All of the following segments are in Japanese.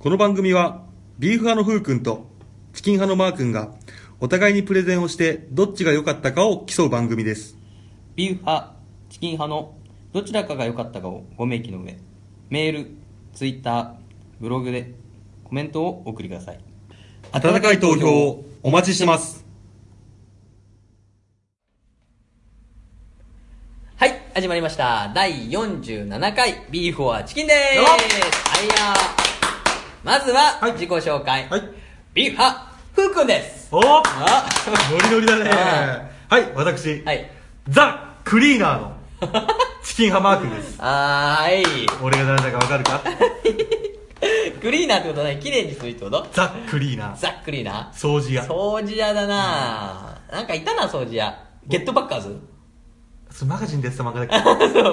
この番組はビーフ派のふうくんとチキン派のマーくんがお互いにプレゼンをしてどっちが良かったかを競う番組です。ビーフ派、チキン派のどちらかが良かったかをご明記の上、メール、ツイッター、ブログでコメントをお送りください。温かい投票をお待ちしてます。はい、始まりました。第47回、ビーフォアチキンでーすはいやーまずは、はい。自己紹介。はい。ビーフ派、ふうくんです。おあ。ノリノリだね。あはい私、はい。ザ・クリーナーの チキン派マーくんです。はーい。俺が誰だかわかるか？クリーナーってことはね、綺麗にするってこと？ザ・クリーナー。ザックリーナー？掃除屋。掃除屋だな。ぁ。なんかいたな、掃除屋。ゲットバッカーズ？それマガジンでやってた漫画だ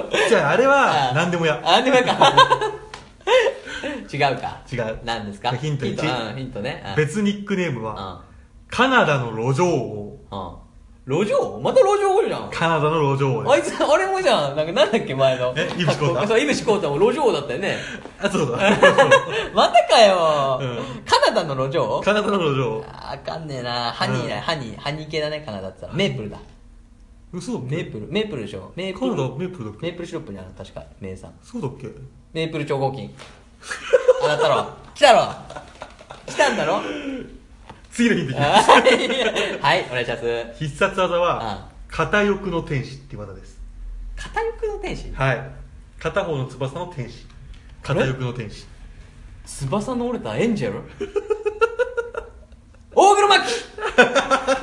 っけ？じゃああれは何でもや。あ、でもやか。違うか？違う何ですか？ヒントヒント、1うん、ヒントね。うん別ニックネームはうカナダの路上王ん。うん。路上また路上じゃん。カナダの路上王あいつ、あれもじゃん。なんかなんだっけ、前の。えイブシコータ？そう、イブシコータも路上だったよね。あそうだ またかよ、うんカナダの路上カナダの路上王ああかんねえな。ハニーだ、うんハニー、ハニー系だね、カナダって言ったら。メープルだ。嘘メープル、メープルでしょ。メープル。カナダメープルだっけ？メープルシロップじゃん、確か、名産。そうだっけ？メープル超合金。あなたろ。来たろ。来たんだろ。次のヒントいきまはい、お願いします。す必殺技は片翼の天使っていう技です。片翼の天使？はい。片方の翼の天使。片翼の天使。翼の折れたエンジェル大黒摩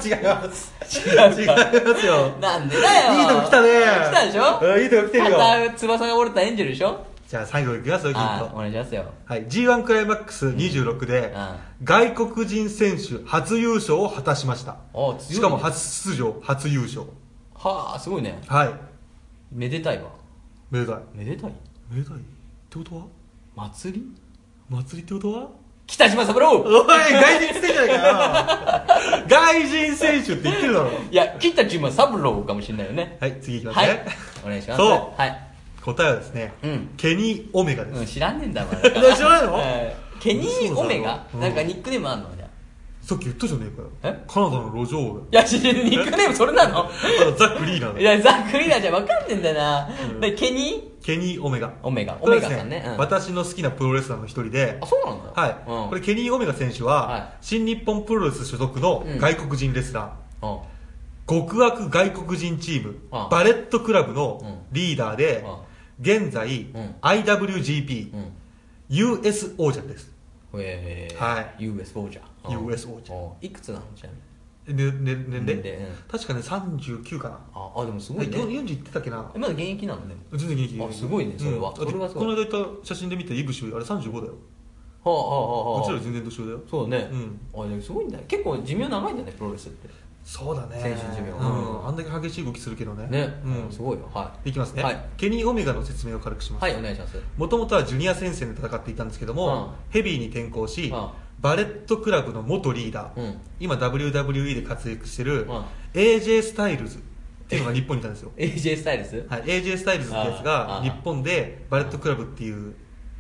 季！違います。違うか。違いますよ。なんでだよ。いいとこ来たね。来たでしょ？うんいいとこ来てるよ。片翼が折れたエンジェルでしょ？じゃあ最後いきますよヒンあおト願いしますよ。はい。G1 クライマックス26でうん。外国人選手初優勝を果たしました。あ強いね。しかも初出場初優勝。はあすごいね。はい。めでたいわ。めでたい。めでたい？めでたい。ってことは？祭り？祭りってことは？北島三郎！おい外人選手じゃないかよ。外人選手って言ってるだろ。いや北島三郎かもしれないよね。はい次いきますはい。ねお願いします。そう。はい答えはですねうん。ケニー・オメガです。うん知らんねんだわ 知らないの？はいケニー・オメガ？そうんなんかニックネームあんの？じゃあ。さっき言ったじゃねえかよ。え？カナダの路上王いや、ニックネームそれな の？ザ・クリーナーだ。いや、ザ・クリーナーじゃ分かんねえんだよな。うん。で、ケニケニー・オメガ。ーオメガ。オメガさんね。うん、私の好きなプロレスラーの一人で。あ、そうなんだ。はい、うん、これケニー・オメガ選手は、はい。新日本プロレス所属のうん。外国人レスラー、うん。極悪外国人チーム、あバレットクラブうん。のリーダーで、あ現在、うん IWGP、うん。US 王者ですえー、はい US 王者。うん US 王者うんいくつなのちなみに？ねね年齢？うん確かね39かなあ、あ、でもすごはいいね。40いってたっけなえまだ現役なのね。全然元気あすごいねそれはうんそれはすごいこの間行った写真で見たイブシュあれ35だよはあはあはあはあ。うちらより全然年上だよそうだね。うんあ、でもすごいんだね。結構寿命長いんだね、プロレスって。そうだね。選手寿命。うん。あんだけ激しい動きするけどね。ね。うん。すごいよ。はい。きますね、はい。ケニー・オメガの説明を軽くします、はい、お願いします。もともとはジュニア戦線で戦っていたんですけども、うん。ヘビーに転向し、うん。バレットクラブの元リーダー、うん。今 WWE で活躍してる、うん。AJ スタイルズっていうのが日本にいたんですよ。AJ スタイルスはい、AJ スタイルズってやつあがあ日本でバレットクラブっていう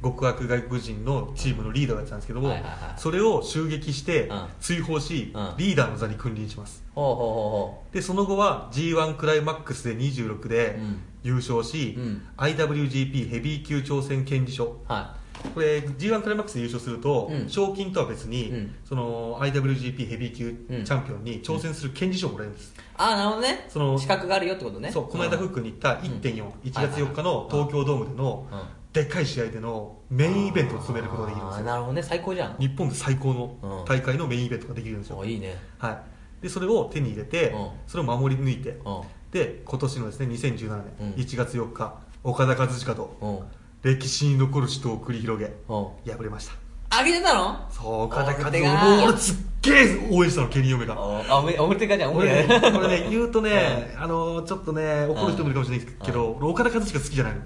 極悪外国人のチームのリーダーをやってたんですけども、はいはいはい。それを襲撃してうん。追放し、うん。リーダーの座に君臨します。ほうほうほでその後は g 1クライマックスで26でうん。優勝し、うん。IWGP ヘビー級挑戦権利書う。はこれ g 1クライマックスで優勝すると、うん。賞金とは別に、うん。その IWGP ヘビー級うんチャンピオンに挑戦する権利書をもらえるんです、い。ああ、なるほどね。その資格があるよってことね。そうこの間フックに行った1.41、月4日の東京ドームでのうん。でっかい試合でのメインイベントを務めることができるんですよ。なるほどね、最高じゃん。日本で最高のうん。大会のメインイベントができるんですよ、おいいね。はい、でそれを手に入れて、うん。それを守り抜いて、うん。で今年のですね2017うん年1月4日、岡田和親とうん。歴史に残る死闘を繰り広げうん。敗れました。あげてたの？そう岡田和親俺すっげえ応援したのケニー・オメガおあ、おめ、おめでかじゃん、おめ俺でねこれね言うとね、あのちょっとね怒る人もいるかもしれないけど、俺岡田和親好きじゃないの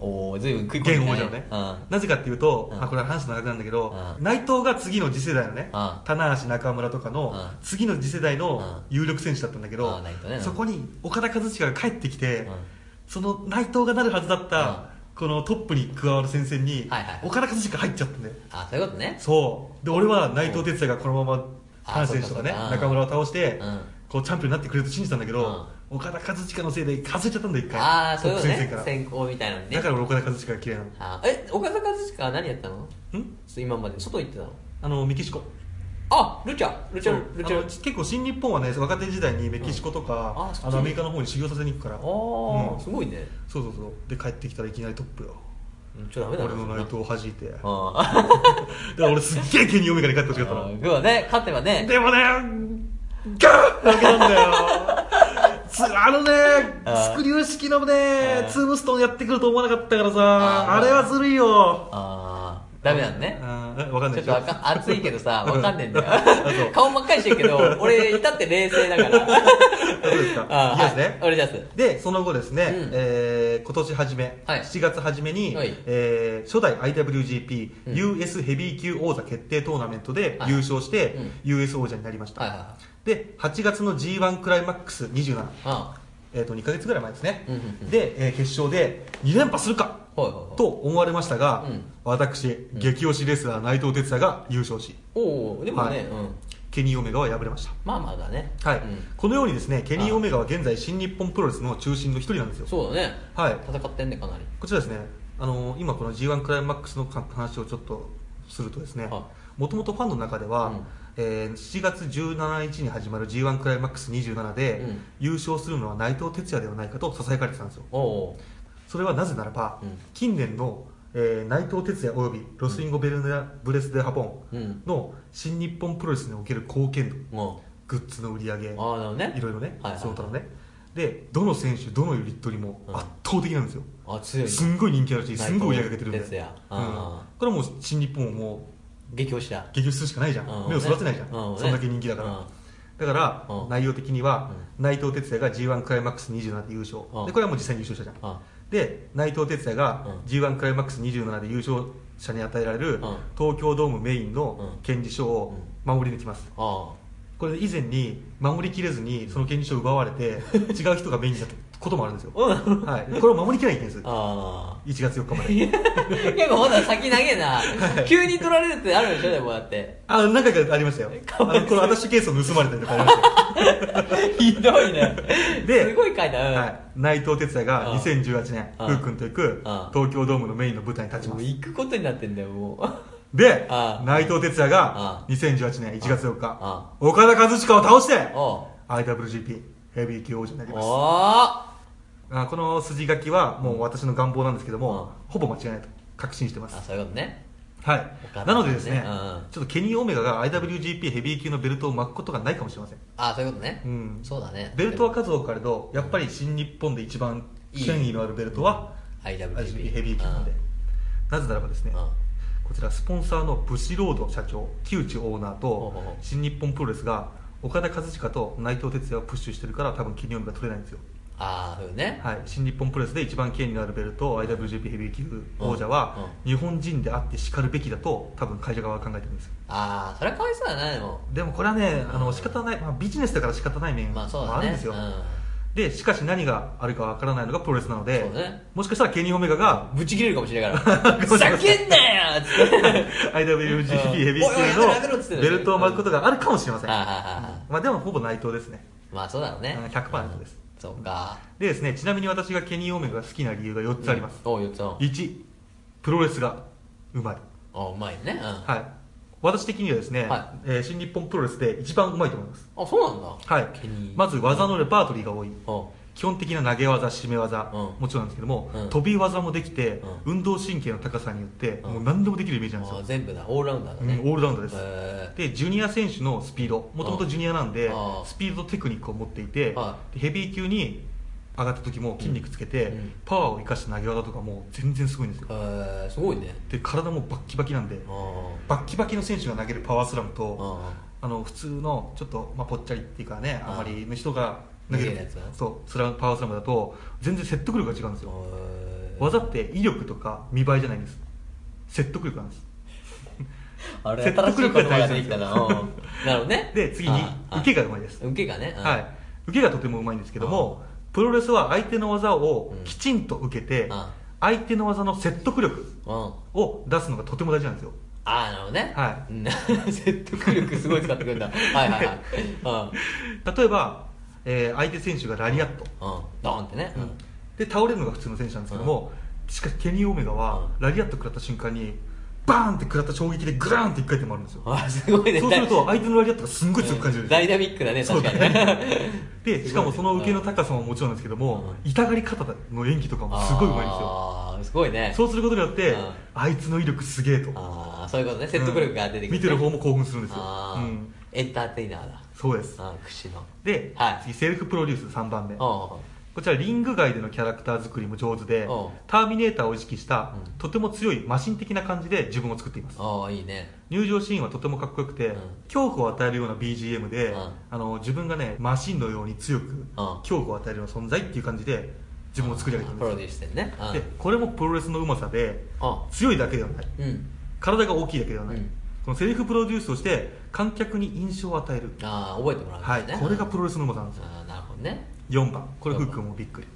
おー、ずいぶん食い込んでね、うん。なぜかっていうと、うん。あこれは話長くなるんだけど、うん。内藤が次の次世代のね、うん。棚橋中村とかの、うん。次の次世代の有力選手だったんだけど、そこに岡田和親が帰ってきて、うん。その内藤がなるはずだった、このトップに加わる戦線にはいはい岡田和親入っちゃったんだよ。あそういうことね。そう。で俺は内藤哲也がこのままあハン選手とかね中村を倒して、うん。こうチャンピオンになってくれると信じたんだけど、岡田和親のせいで外れちゃったんだよ一回。ああそういうことね。先行みたいなのにね。だから俺岡田和親が嫌いなの。あえ岡田和親は何やったの？ん？今まで外行ってたの？あのメキシコ。あルチャルチャルチャ。あの結構新日本はね若手時代にメキシコとか、うん。あそっち。あのアメリカの方に修行させに行くから。ああ、うん。すごいね。そうそうそう。で帰ってきたらいきなりトップよ。うんちょっとダメだな俺の内藤を弾いて。だかあら 俺すっげえケニーオメガに勝ってほしかったの。あ要はね勝てばね。でもねガーッ負けなんだよつあのねスクリュー式のねツームストーンやってくると思わなかったからあさーあれはずるいよ。あーダメなんね。わかんないちょっとわか熱いけどさわかんねえんだよ。顔真っ赤にしてるけど俺至って冷静だから。そうですか。あい。きますね。はい、俺じゃす。でその後ですね、うん。えー今年初め、はい。7月初めに、はい。えー初代 IWGP、うん。US ヘビー級王座決定トーナメントではい。優勝して、うん。US 王者になりました、で8月の G1 クライマックス27、あ。えー、と2ヶ月ぐらい前ですね、で、えー決勝で2連覇するかと思われましたが、うん。私、激推しレスラー内藤哲也が優勝しおおでもね、はい。うん。ケニー・オメガは敗れました。まあまあだね。はい、うん。このようにですねケニー・オメガは現在新日本プロレスの中心の一人なんですよ。そうだね。はい。戦ってんねかなり。こちらですねあの今この G1 クライマックスの話をちょっとするとですねはい。もともとファンの中では、うん。えー7月17日に始まる G1 クライマックス27で、うん。優勝するのは内藤哲也ではないかとささやかれてたんですよ。おおそれはなぜならば、うん。近年の、えー内藤哲也およびロスインゴ・ベルネブレス・デ・ハポンうん。の新日本プロレスにおける貢献度もグッズの売り上げね。いろいろね、はいはい。はいその他のね。でどの選手どのユニットにもうん。圧倒的なんですよ、あ強いすんごい人気あるしすんごい売り上げてるんで、うん。あこれはもう新日本をも激推しだ。う激推しするしかないじゃん、うん。目を育てないじゃん、うん。そんだけ人気だから、うん。だから、うん。内容的には、内藤哲也が g 1クライマックス27で優勝、うん。でこれはもう実際に優勝したじゃん、あで内藤哲也がうん。g 1クライマックス27で優勝者に与えられるうん。東京ドームメインのうん。権利書を守り抜きます。あこれ以前に守りきれずにその権利書を奪われて 違う人がメインになったこともあるんですよ、うんはい、これを守りきらないんです。あ1月4日まで。結構まだ先投げな。急に取られるってあるでしょ？でもだって。あ何回かありましたよ。あのこのアタッシュケースを盗まれたりとかありましたよ ひどいね。ですごい書いたうん。はい、内藤哲也がうん。2018年うん。ふうくんと行く東京ドームのメインの舞台に立ちます。もう行くことになってんだよもう。でうん。内藤哲也が2018年1月4日う岡田和親を倒してお IWGP ヘビー級王者になります。おあこの筋書きはもう私の願望なんですけども、うん。ほぼ間違いないと確信してます。あそういうことねはい。なのでですね、うんうん。ちょっとケニー・オメガが IWGP ヘビー級のベルトを巻くことがないかもしれません。あそういうことね。うん。そうだね。ベルトは数多くあれどやっぱり新日本で一番権威のあるベルトは IWGP ヘビー級なので。なぜならばですねうん。こちらスポンサーのブシロード社長木内オーナーと新日本プロレスが岡田和親と内藤哲也をプッシュしてるから多分ケニー・オメガ取れないんですよああそうね。はい、新日本プロレスで一番権威のあるベルト IWGP ヘビー級王者はうん日本人であってしかるべきだと多分会社側は考えてるんですよ。ああそれはかわいそうだなでも。でもこれはねあの仕方ない、まあ、ビジネスだから仕方ない面もまあるんですよ、うん。でしかし何があるかわからないのがプロレスなので、ね。もしかしたらケニー・オメガがぶち切れるかもしれないから。ふざけんなよっつって。IWGP ヘビー級のベルトを巻くことがあるかもしれません、まあ、でもほぼ内藤ですね。まあそうだろうね。うん100%ですそうか。でですねちなみに私がケニー・オメガが好きな理由が4つあります、おう言ったの1プロレスがうまい。あうまいね。うん。はい、私的にはですね、はえー新日本プロレスで一番うまいと思います、あそうなんだ。はい。ケニー、まず技のレパートリーが多い。おう基本的な投げ技締め技、うん。もちろんなんですけども、うん。飛び技もできて、う運動神経の高さによって、うん。もう何でもできるイメージなんですよ、あ全部だオールラウンダーだね。うんオールラウンドです。へでジュニア選手のスピードもともとジュニアなんでうんスピードとテクニックを持っていてヘビー級に上がった時も筋肉つけて、パワーを生かした投げ技とかも全然すごいんですよ。えーすごいね。で体もバッキバキなんであバッキバキの選手が投げるパワースラムあとああの普通のちょっと、まあ、ぽっちゃりっていうかねああまりの人がそう。スラムパワースラムだと全然説得力が違うんですよ。技って威力とか見栄えじゃないんです。説得力なんです。あれ 説得力が大事できたなうん。なるほどね。で次に受けがうまいです。受けがね。うん。はい。受けがとてもうまいんですけどもプロレスは相手の技をうんきちんと受けてあ相手の技の説得力うん。を出すのがとても大事なんですよ。ああ、なるほどね。。はい。説得力すごい使ってくるんだ。はいはいはい。例えば、えー相手選手がラリアットうん。うん。ドーンってね。うん。で倒れるのが普通の選手なんですけども、しかしケニー・オメガはラリアット食らった瞬間にバーンって食らった衝撃でグラーンって一回転回るんですよ あ、すごいね。そうすると相手のラリアットがすんごい強く感じるんですよダイナミックだね、そう確かにね。でしかもその受けの高さももちろんですけども、痛がり方の演技とかもすごいうまいんですよああ、すごいね。そうすることによって、うんあいつの威力すげえとああ、そういうことね。説得力が出てくる、うん見てる方も興奮するんですよ、ああ、うん、エンターテイナーだ。そうです。ああ、串の。で、はい。次セルフプロデュース3番目。おこちらリング外でのキャラクター作りも上手でう。んターミネーターを意識した、うん。とても強いマシン的な感じで自分を作っています。おおいいね。入場シーンはとてもかっこよくて、うん。恐怖を与えるような BGM で、うん。あの自分がねマシンのように強く、恐怖を与えるような存在っていう感じで自分を作り上げてるんプロですデュースしてんね。うん。でこれもプロレスのうまさでう強いだけではない。ん。体が大きいだけではない、うんこのセルフプロデュースとして観客に印象を与える、ああ、覚えてもらうんはいですね。これがプロレスのうまさなんですよ。ああ、なるほどね。4番。これフックもびっくり。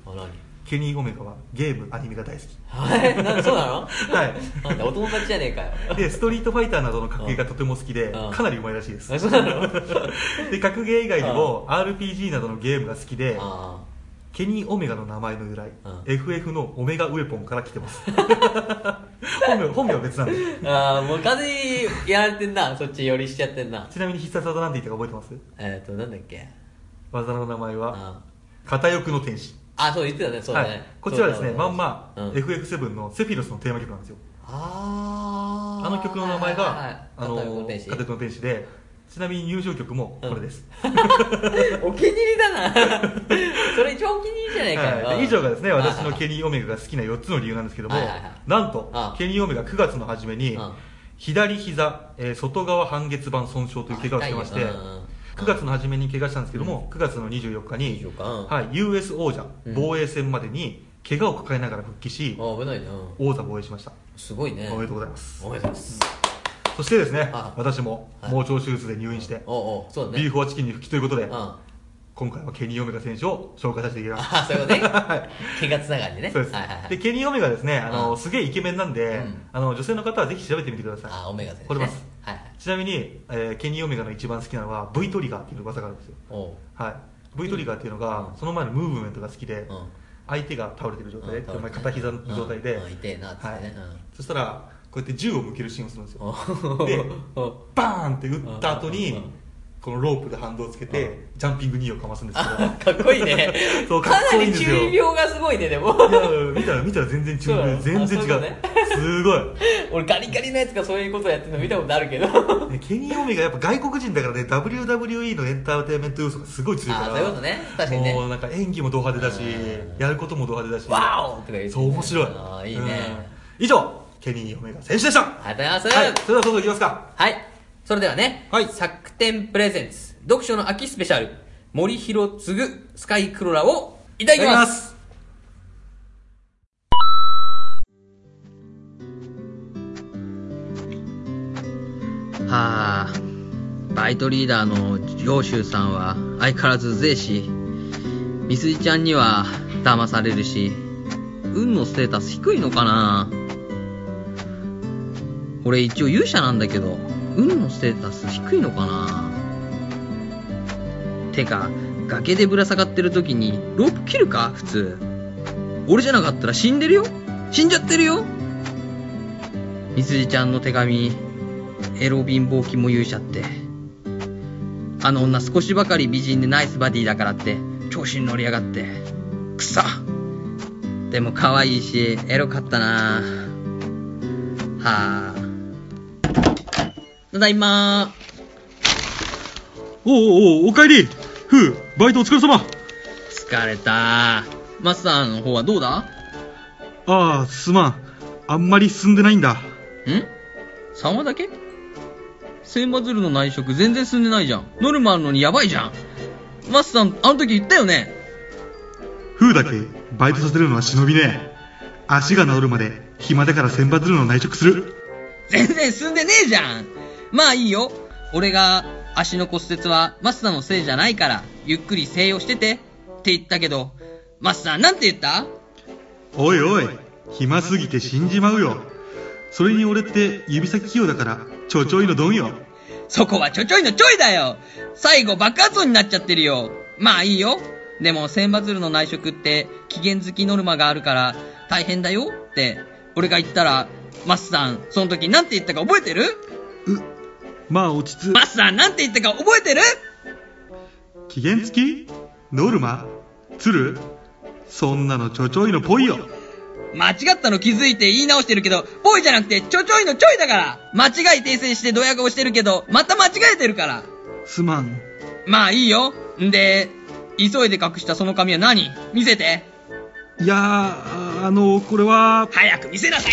ケニー・オメガはゲームアニメが大好き。はい。な んそうなの？はい。なんだ、お友達じゃねえかよ。でストリートファイターなどの格ゲーがとても好きでうん。かなりうまいらしいです。あそうなの？で格ゲー以外にも RPG などのゲームが好きであケニー・オメガの名前の由来、うん。FF のオメガウェポンから来てます。本名本名は別なんで。ーあー、もう完全にやられてんな。そっち寄りしちゃってんな。ちなみに必殺技なんて言ったか覚えてます？えっと、なんだっけ？技の名前はあ片翼の天使。あ、そう言ってたね、そうだはねい。、こちらはですねそうだまんま、うん。FF7 のセフィロスのテーマ曲なんですよ。あー。あの曲の名前が、あの片翼の天使。片翼の天使でちなみに入場曲もこれです、お気に入りだな。それ一番お気に入りじゃないかよ、はい、で以上がですねはい私のケニー・オメガが好きな4つの理由なんですけども、はいはいはい。なんとあケニー・オメガ9月の初めにうん。左膝、えー外側半月板損傷という怪我をしてましてあ痛いようんうん9月の初めに怪我したんですけども、9月の24日に24日うん。はい、US 王者うん。防衛戦までに怪我を抱えながら復帰し、あ危ないね、うん。王座防衛しました、すごいね。おめでとうございます。おめでとうございます、そしてですねあ私もはい。盲腸手術で入院して、おうおうそうだね。ビーフォアチキンに復帰ということで、うん。今回はケニー・オメガ選手を紹介させていただきます。あそういうことね。はい。怪我つながりでね。そうです、はいはいはい。でケニー・オメガですねあの、うん。すげえイケメンなんで、うん。あの女性の方はぜひ調べてみてください。あオメガ選手、れます。はいはい。ちなみに、えーケニー・オメガの一番好きなのは V トリガーっていう技があるんですよ、おう。はい、V トリガーっていうのが、うん。その前のムーブメントが好きで、うん。相手が倒れてる状態で、うん倒れてねお前片膝の状態で、うん。うん痛えなっつってね。はい。うん。そしたらこうやって銃を向けるシーンをするんですよ。で バーンって撃った後に、このロープで反動をつけて、うんジャンピング2をかますんですけどあかっこいいね。そうかなり中二病がすごいねでも。いや見たら見たら全然違そう。なのう全然違う。ね。すごい。俺ガリガリのやつがそういうことやってるの見たことあるけど。ねケニー・オメガやっぱ外国人だからね WWE のエンターテインメント要素がすごい強いから。あそういうことね。確かにね。もうなんか演技もド派手だしうん。やることもド派手だし。ワオとか言ってそう面白い。あーいいね。うん。以上ケニー・オメガ選手でした。はありがとうございます、い。それではそろそろいきますか。はい。それではね、はい。作展プレゼンツ、読書の秋スペシャル、森弘次スカイクロラをいただきます。すはあ、バイトリーダーの上州さんは相変わらず税し、みすじちゃんには騙されるし、運のステータス低いのかな俺一応勇者なんだけど、運のステータス低いのかな？てか、崖でぶら下がってる時にロープ切るか？普通。俺じゃなかったら死んでるよ？死んじゃってるよ？みすじちゃんの手紙、エロ貧乏肝勇者って。あの女少しばかり美人でナイスバディだからって、調子に乗りやがって。くそでも可愛いし、エロかったなはあ。ただいま。おうおうおかえり。ふうバイトお疲れ様。疲れた。マスターの方はどうだ？んああすまん。あんまり進んでないんだ ?3 話だけ？千羽鶴の内職全然進んでないじゃん。ノルマあるのにやばいじゃん。マスター、あの時言ったよね？ふうだけバイトさせるのは忍びね足が治るまで暇だから千羽鶴の内職する。全然進んでねえじゃんまあいいよ。俺が足の骨折はマスターのせいじゃないから、ゆっくり静養しててって言ったけど、マスターなんて言った？おいおい暇すぎて死んじまうよ。それに俺って指先器用だから、ちょちょいのドンよ。そこはちょちょいのちょいだよ最後爆発音になっちゃってるよまあいいよでも千羽鶴の内職って期限付きノルマがあるから大変だよって俺が言ったらマスさんその時なんて言ったか覚えてる？まあ落ち着マスさんなんて言ったか覚えてる？期限付き？ノルマ？鶴？そんなのちょちょいのぽいよ。間違ったの気づいて言い直してるけど、ぽいじゃなくてちょちょいのちょいだから。間違い訂正してドヤ顔してるけど、また間違えてるから。すまん。まあいいよ。んで、急いで隠したその紙は何？見せて。いやー、あの、これは、早く見せなさい。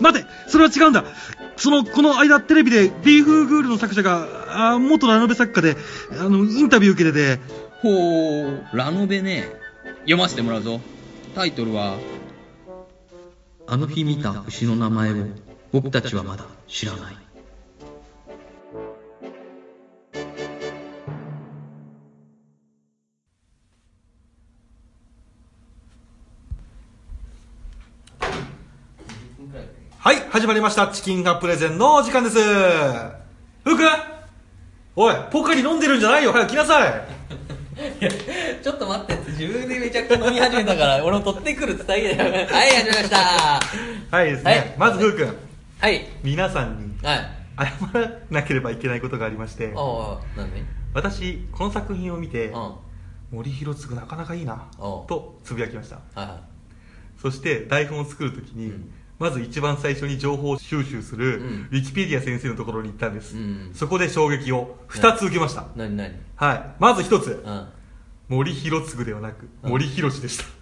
待てそれは違うんだその、この間テレビで、ビーフグールの作者が、あー元ラノベ作家で、あの、インタビュー受けてて、ほう、ラノベね。読ませてもらうぞ。タイトルは、あの日見た牛の名前を僕たちはまだ知らない。はい、始まりました。チキンカプレゼンのお時間です。ふうくんおい、ポカリ飲んでるんじゃないよ。早く来なさい。いや、ちょっと待ってって、自分でめちゃくちゃ飲み始めたから、俺も取ってくるってだけだよ。はい、始めました。はいですね。はいまずふうくん、はい。皆さんにはい。謝らなければいけないことがありまして、おうなんで私、この作品を見てうん。、は森弘次なかなかいいな、とつぶやきました。いはそして台本を作るときに、うんまず一番最初に情報収集する、うんウィキペディア先生のところに行ったんです。うんそこで衝撃を2つ受けました。い。なになにはい。まず1つ、うん。森弘次ではなく、うん森弘でした。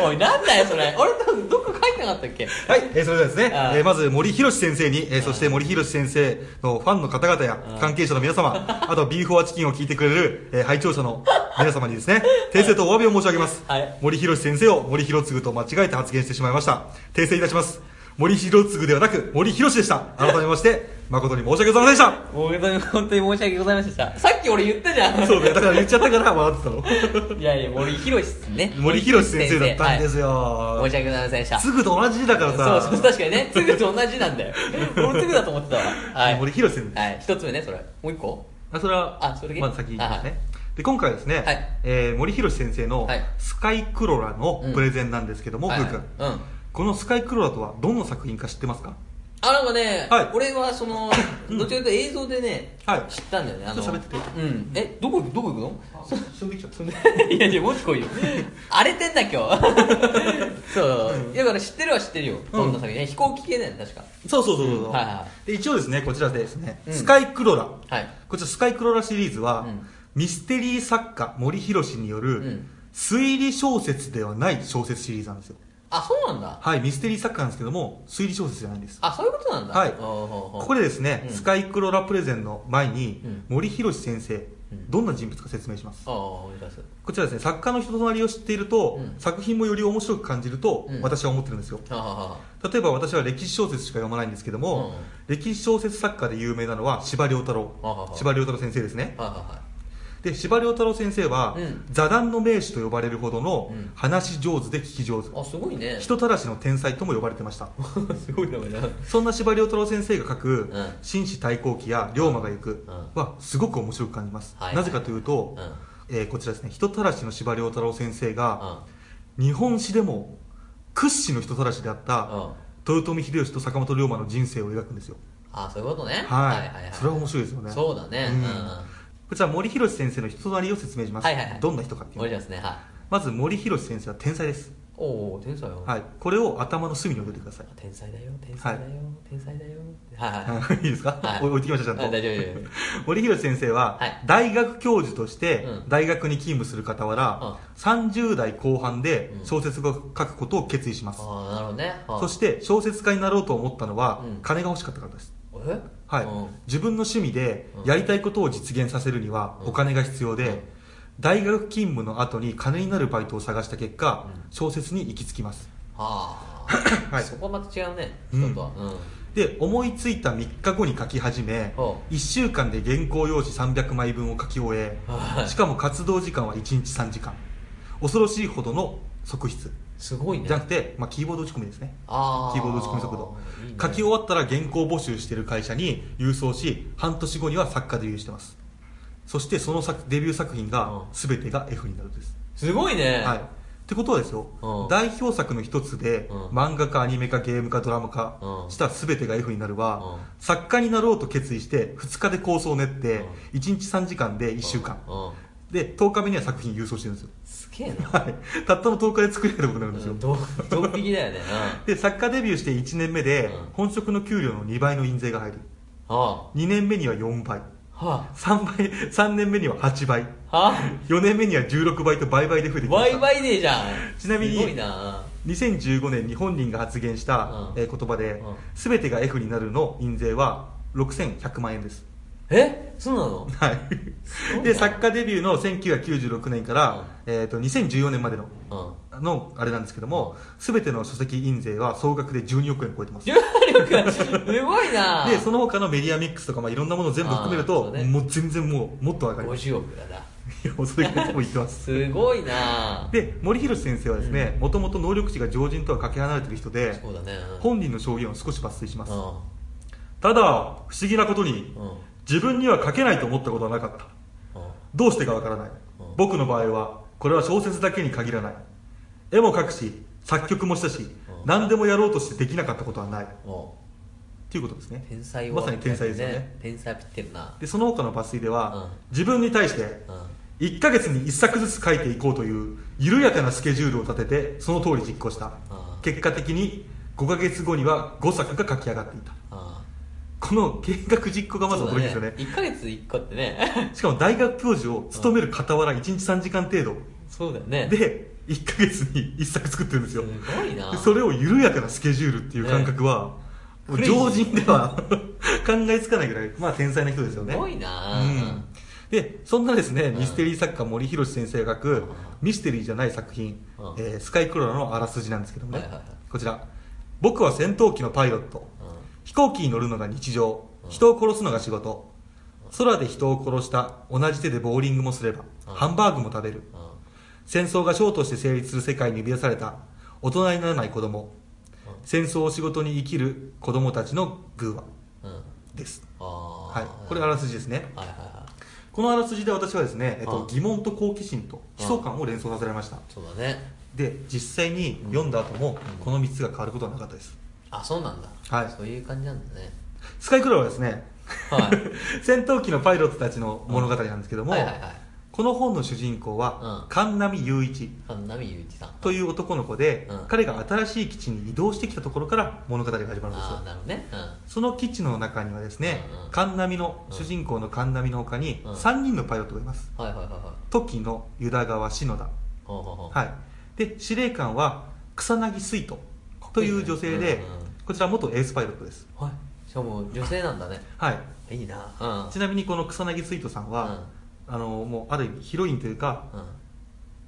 おい、なんだよ、それ。俺、どっか書いてなかったっけ？はい、えーそれではですね、あーえーまず森博先生に、えーそして森博先生のファンの方々や関係者の皆様、あとビーフォアチキンを聞いてくれる、えー拝聴者の皆様にですね、訂正とお詫びを申し上げます。はい森博先生を森博次と間違えて発言してしまいました。訂正いたします。森博次ではなく森博でした。改めまして、誠に申し訳ございませんでした。本当に、本当に申し訳ございませんでした。さっき俺言ったじゃん。そうね、だから言っちゃったから笑ってたの。いやいや、森博ね。森博先生だったんですよ。よ。申し訳ございませんでした。すぐと同じ字だからさ。そうそう、確かにね。つぐと同じなんだよ。俺もつぐだと思ってたわ。はい。森博先生はい。一つ目ね、それ。もう一個？あそれはあそれまず先に言いますね、はいで今回はですね、はいえー森博先生のはいスカイクロラのプレゼンなんですけども、はいくんうん。このスカイクロラとはどんな作品か知ってますか？あ、なんかね、はい俺はその、どちらかというと映像でね、はい知ったんだよね。あのちょっと喋っててうん。え、どこ行く、どこ行くの？衝撃ちゃった いやいや、もっと来いよ。荒れてんだ、今日。そう。だから知ってるは知ってるよ。どんな作品。飛行機系だよね、確か。そうそうそうそう、はいはで一応ですねこちらでですね、うんスカイクロラはい。こちらスカイクロラシリーズは、うんミステリー作家森博による、うん推理小説ではない小説シリーズなんですよあ、そうなんだ。はいミステリー作家なんですけども推理小説じゃないんです。あ、そういうことなんだ。はい。ここでですね、うん。スカイクロラプレゼンの前に、うん。森博先生、うん。どんな人物か説明します。ああ、お願いします。こちらですね作家の人となりを知っていると、うん。作品もより面白く感じると、うん。私は思ってるんですよ。例えば私は歴史小説しか読まないんですけども、歴史小説作家で有名なのは司馬遼太郎。司馬遼太郎先生ですね。あ。はいはいはい。で司馬遼太郎先生は、うん座談の名手と呼ばれるほどのうん話し上手で聞き上手、あ、すごいね。人たらしの天才とも呼ばれてました すごい名前だ。そんな司馬遼太郎先生が書くうん「紳士対抗記」や「龍馬が行くうん」はすごく面白く感じます、はいはいなぜかというと、うん。えーこちらですね人たらしの司馬遼太郎先生が、うん。日本史でも屈指の人たらしであった、うん。豊臣秀吉と坂本龍馬の人生を描くんですよあ、そういうことね。はいそれは面白いですよねそうだね。ううんん。こちら森博先生の人となりを説明します、はいはいはい。どんな人かっていうの。お願いしますね。はい。まず森博先生は天才です、おお天才よ。はい、これを頭の隅に置いてください。天才だよ、天才だよ、天才だよ。はいはい。はい。いいですか、はい。お置いてきましたちゃんと。あ大丈夫大丈夫。森博先生ははい。大学教授としてうん。大学に勤務する傍ら、うん。30代後半でうん。小説を書くことを決意します、ああ、なるほどね。あそして小説家になろうと思ったのは、うん。金が欲しかったからです。え？はい、うん。自分の趣味でうん。やりたいことを実現させるにはうん。お金が必要で、うん。大学勤務の後に金になるバイトを探した結果、うん。小説に行き着きます。ああ、はい。そこはまた違うね、うん。人とは。うん。で思いついた3日後に書き始めほ1週間で原稿用紙300枚分を書き終えはい。しかも活動時間は1日3時間。恐ろしいほどの側筆すごいね。じゃなくて、まあ、キーボード打ち込みですね。あー。キーボード打ち込み速度。いいね。書き終わったら原稿募集している会社に郵送し半年後には作家デビューしてます。そしてその作デビュー作品がうん。全てが F になるんです、すごいね。はい。ってことはですよ、うん。代表作の一つで、うん。漫画かアニメかゲームかドラマか、うん。した全てが F になるは、うん。作家になろうと決意して2日で構想を練って、1日3時間で1週間、うん。うん。で10日目には作品郵送してるんですよ。すげえな。はい。たったの10日で作れたことになるんですよ、どドン引きだよね。で作家デビューして1年目で、うん。本職の給料の2倍の印税が入る。うんは2年目には4倍。あ。は3倍 3年目には8倍。あ。は4年目には16倍と倍々で増えてきました。ワイワイデーじゃん。ちなみにすごいな。2015年に本人が発言した、うん。えー言葉で、うん。全てが F になるの印税は6100万円ですえ？そうなの？はい。で作家デビューの1996年から、えー、と2014年までのうん。のあれなんですけども全ての書籍印税は総額で12億円超えてます。重力 すごいな。でその他のメディアミックスとか、まあ、いろんなものを全部含めると、ね。もう全然もうもっと上がります。い50億だな。やもうそれぐらい多分言ってます。すごいな。で森博先生はですねもともと能力値が常人とはかけ離れてる人でね。うん。本人の証言を少し抜粋します。うただ不思議なことにんうん自分には書けないと思ったことはなかった。うんどうしてかわからない。うん僕の場合はこれは小説だけに限らない。絵も描くし作曲もしたし何でもやろうとしてできなかったことはない。っもていうことですね。う天才をまさに天才ですよね。天才ピってるな。でその他の抜粋では、うん自分に対してうん1ヶ月に1作ずつ書いていこうという緩やかなスケジュールを立ててその通り実行した。結果的に5ヶ月後には5作が書き上がっていた。あこの計画実行がまず驚きですよね。1ヶ月1個ってね。しかも大学教授を務める傍ら1日3時間程度。そうだよね。で1ヶ月に1作作ってるんですよ。すごいな。でそれを緩やかなスケジュールっていう感覚は、もう常人では 考えつかないぐらい、まあ、天才な人ですよね。すごいな。うん、でそんなですねん。ミステリー作家森博先生が書くミステリーじゃない作品うん「えースカイクロラ」のあらすじなんですけどもね、はいはいはい。こちら。僕は戦闘機のパイロット。うん飛行機に乗るのが日常。うん人を殺すのが仕事。空で人を殺した。同じ手でボーリングもすれば。うん。ハンバーグも食べる。うん。戦争がショーとして成立する世界に生み出された。大人にならない子供。戦争を仕事に生きる子供たちの偶話。うん。です。はい。これあらすじですね。はいはいはい。このあらすじで私はですね、えっとうん疑問と好奇心と悲壮感を連想させられました。そうだね。で実際に読んだ後もこの3つが変わることはなかったです。あそうなんだはい。そういう感じなんだね。スカイクロラはですね、はい。戦闘機のパイロットたちの物語なんですけども、はいはいはい。この本の主人公は、うん。神波雄一。神波雄一さん。という男の子で、うん。彼が新しい基地に移動してきたところから物語が始まるんですよ。なるほどね。その基地の中にはですね、うんうん。神波の、主人公の神波の他にうん。3人のパイロットがいます。うんはいはいはい。はい時の湯田川篠田ほうほうほう。はい。で司令官は草薙水斗という女性で、うんうんこちら元エースパイロットです。はい。しかも女性なんだね。はい。いいな。うん。ちなみにこの草薙水斗さんは、あのもうある意味ヒロインというか、うん。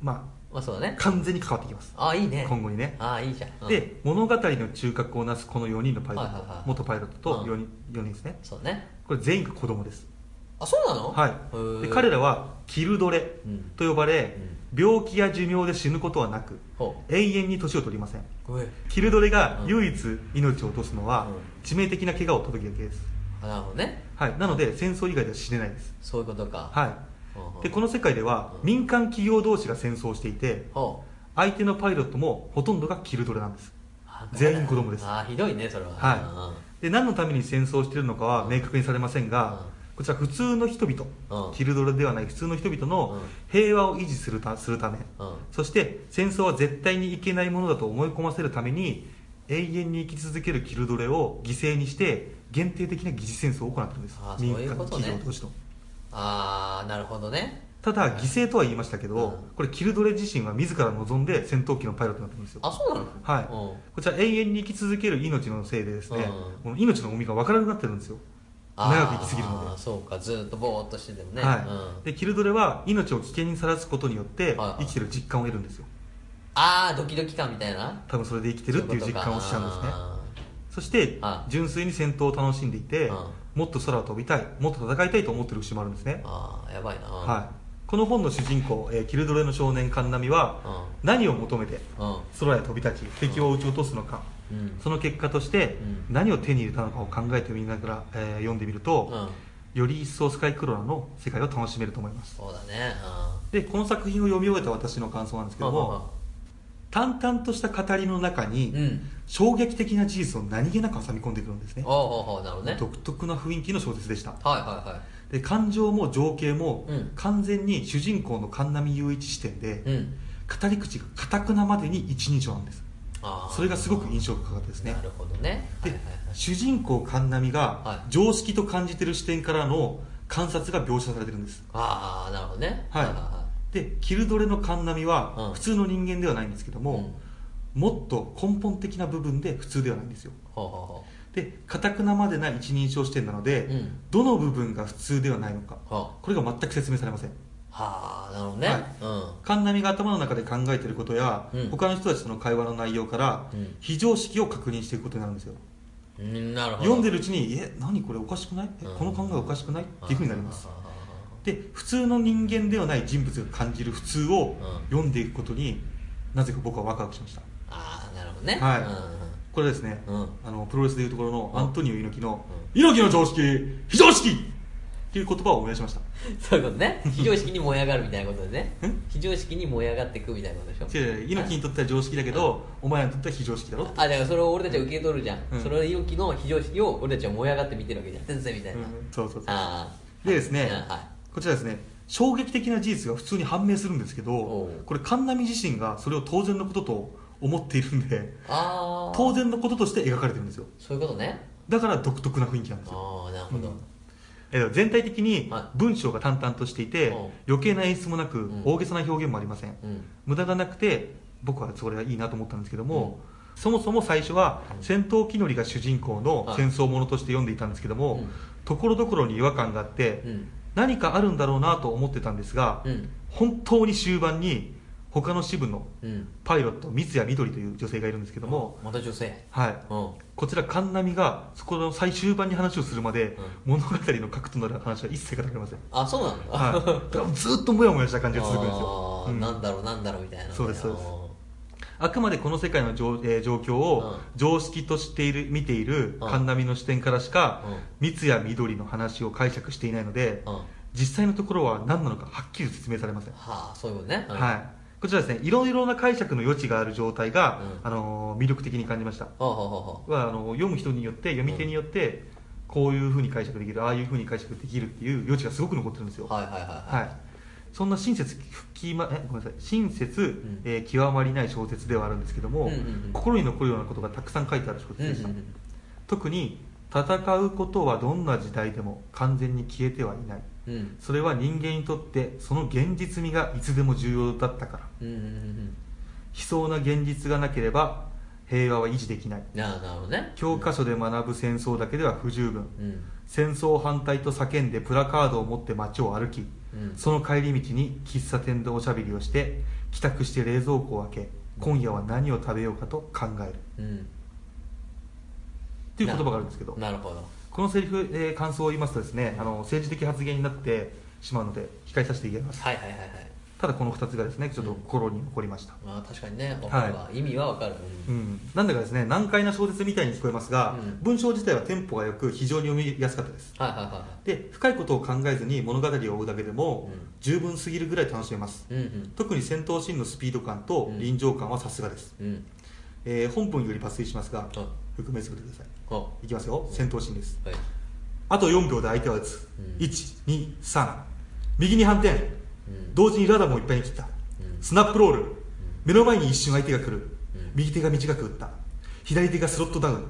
ままあそうだね。あ、完全に関わってきます。ああいいね。今後にね。ああいいじゃん。うん。で物語の中核をなすこの4人のパイロット、元パイロットとうん。4, 人4人ですね。そうね。これ全員が子供です。あそうなの？はい。で彼らはキルドレうん。と呼ばれ、病気や寿命で死ぬことはなくほ永遠に年を取りません。キルドレがうん。唯一命を落とすのは、うん。致命的な怪我を負った時だけです、あなるほどね。はい、なので戦争以外では死ねないです、そういうことか。はい、でこの世界ではうん。民間企業同士が戦争をしていて相手のパイロットもほとんどがキルドレなんです。あ全員子供です。ああひどいねそれは。はい。で何のために戦争をしているのかは明確にされませんが、こちら普通の人々、うん。キルドレではない普通の人々のうん。平和を維持するたするため、うん。そして戦争は絶対にいけないものだと思い込ませるために永遠に生き続けるキルドレを犠牲にして限定的な疑似戦争を行っているんです。あそういうことああなるほどね。ただ犠牲とは言いましたけど、うん。これキルドレ自身は自ら望んで戦闘機のパイロットになってるんですよ。あそうなの？はい、うん。こちら永遠に生き続ける命のせいでですね、うん。この命の重みが分からなくなってるんですよ長く生きすぎるので。そうか。ずっとぼーっとしててもね。はい。うん。でキルドレは命を危険にさらすことによって生きてる実感を得るんですよ。ああドキドキ感みたいな？多分それで生きてるっていう実感をしちゃうんですね。あそしてはい。純粋に戦闘を楽しんでいてうん。もっと空を飛びたいもっと戦いたいと思ってる節もあるんですね。ーあーやばいな。はい。この本の主人公、えーキルドレの少年カンナミはう何を求めてうん。空へ飛び立ち敵を撃ち落とすのか、うん。その結果としてうん。何を手に入れたのかを考えてみながら、えー読んでみると、うん。より一層スカイクロラの世界を楽しめると思います。そうだね。でこの作品を読み終えた私の感想なんですけども淡々とした語りの中に、うん。うん衝撃的な事実を何気なく挟み込んでくるんですね。ね。独特な雰囲気の小説でした。はいはいはで感情も情景もうん。完全に主人公の神波雄一視点で、いうん。語り口がかたくなまでに一人称なんですそれがすごく印象深かったですね。なるほどね。はでいはいはい。主人公神波がはい。常識と感じてる視点からの観察が描写されてるんです。ああなるほどね。はい。はでキルドレの神波うん。は普通の人間ではないんですけども、もっと根本的な部分で普通ではないんですよ。ほうほうほでかたくなまでな一人称視点なので、うん。どの部分が普通ではないのか。う。はこれが全く説明されませんあなるほどね。はい。神波が頭の中で考えていることや、うん。他の人たちとの会話の内容から、うん。非常識を確認していくことになるんですよ。うんうんなるほど。読んでるうちに「え何これおかしくない？えうん。この考えおかしくない?」っていうふうになります。あで普通の人間ではない人物が感じる普通をうん。読んでいくことになぜか僕はワクワクしました。あーなるほどね。はい。これはですね、うん。あのプロレスでいうところのうんアントニオ猪木の「猪木の常識！非常識!」っていう言葉を思い出しました。そういうことね。非常識に燃え上がるみたいなことでね。ん非常識に燃え上がっていくみたいなことでしょ。違う猪木にとっては常識だけどお前らにとっては非常識だろあだからそれを俺たちは受け取るじゃん、うん。それを猪木の非常識を俺たちは燃え上がって見てるわけじゃん。先生みたいな、うん。そうそうそう。でですね、うんはい。こちらですね。衝撃的な事実が普通に判明するんですけどこれ神波自身がそれを当然のことと思っているんで当然のこととして描かれてるんですよ。そういうことね。だから独特な雰囲気なんですよ。ああなるほど、うんえー全体的には文章が淡々としていて、うん。余計な演出もなく、ん。大げさな表現もありません。うん。無駄がなくて僕はそれはいいなと思ったんですけども、そもそも最初は戦闘機乗りが主人公の戦争ものとして読んでいたんですけども、うん。ところどころに違和感があって、うん。何かあるんだろうなと思ってたんですが、うん。本当に終盤に他の支部のうん。パイロット三谷みどりという女性がいるんですけども、また女性。はい、うん。こちら神波がそこの最終盤に話をするまで、物語の核となる話は一切語れません。あそうなんだ、はい、だからずっとモヤモヤした感じが続くんですよ。あ、ーうん。なんだろうなんだろうみたいな。そうですそうです。ああくまでこの世界の状,、えー状況をうん。常識としている見ているうん。神波の視点からしか、うん。三谷みどりの話を解釈していないので、ーうん。は実際のところは何なのかはっきり説明されません、あそういうことね、うん。はい、こちらですねいろいろな解釈の余地がある状態が、うん。あのー魅力的に感じました。ほうほうほうほはあの読む人によって読み手によってこういうふうに解釈できるああいうふうに解釈できるっていう余地がすごく残ってるんですよ。うはいはいはいはい。はい、そんな親切きまえごめんなさい親切、んえー極まりない小説ではあるんですけども、うんうんうん心に残るようなことがたくさん書いてある小説でした、うんうんうん特に戦うことはどんな時代でも完全に消えてはいないうん。それは人間にとってその現実味がいつでも重要だったから。うんうんうんうん。悲壮な現実がなければ平和は維持できない。ななるほどね。教科書で学ぶ戦争だけでは不十分。うん。戦争反対と叫んでプラカードを持って街を歩き、うん。その帰り道に喫茶店でおしゃべりをして帰宅して冷蔵庫を開け今夜は何を食べようかと考える。うん。っていう言葉があるんですけど。なるほどこのセリフ、えー感想を言いますとですねあの政治的発言になってしまうので控えさせていただきます。はいはいはいはい。ただこの2つがですねちょっと心に残りました、まあ確かにねわかるわ、意味はわかる、うん、なんだかですね難解な小説みたいに聞こえますが、うん。文章自体はテンポが良く非常に読みやすかったです。はいはいはで深いことを考えずに物語を追うだけでもうん。十分すぎるぐらい楽しめます。いうんうん。特に戦闘シーンのスピード感とうん臨場感はさすがです、うん。えー本文より抜粋しますがあ覆面するください。あいきますよ。戦闘シーンです。はい。あと4秒で相手は撃つ、うん。123右に反転、うん。同時にラダムをいっぱいに切った、うん。スナップロール、目の前に一瞬相手が来る、ん。右手が短く打った。左手がスロットダウン、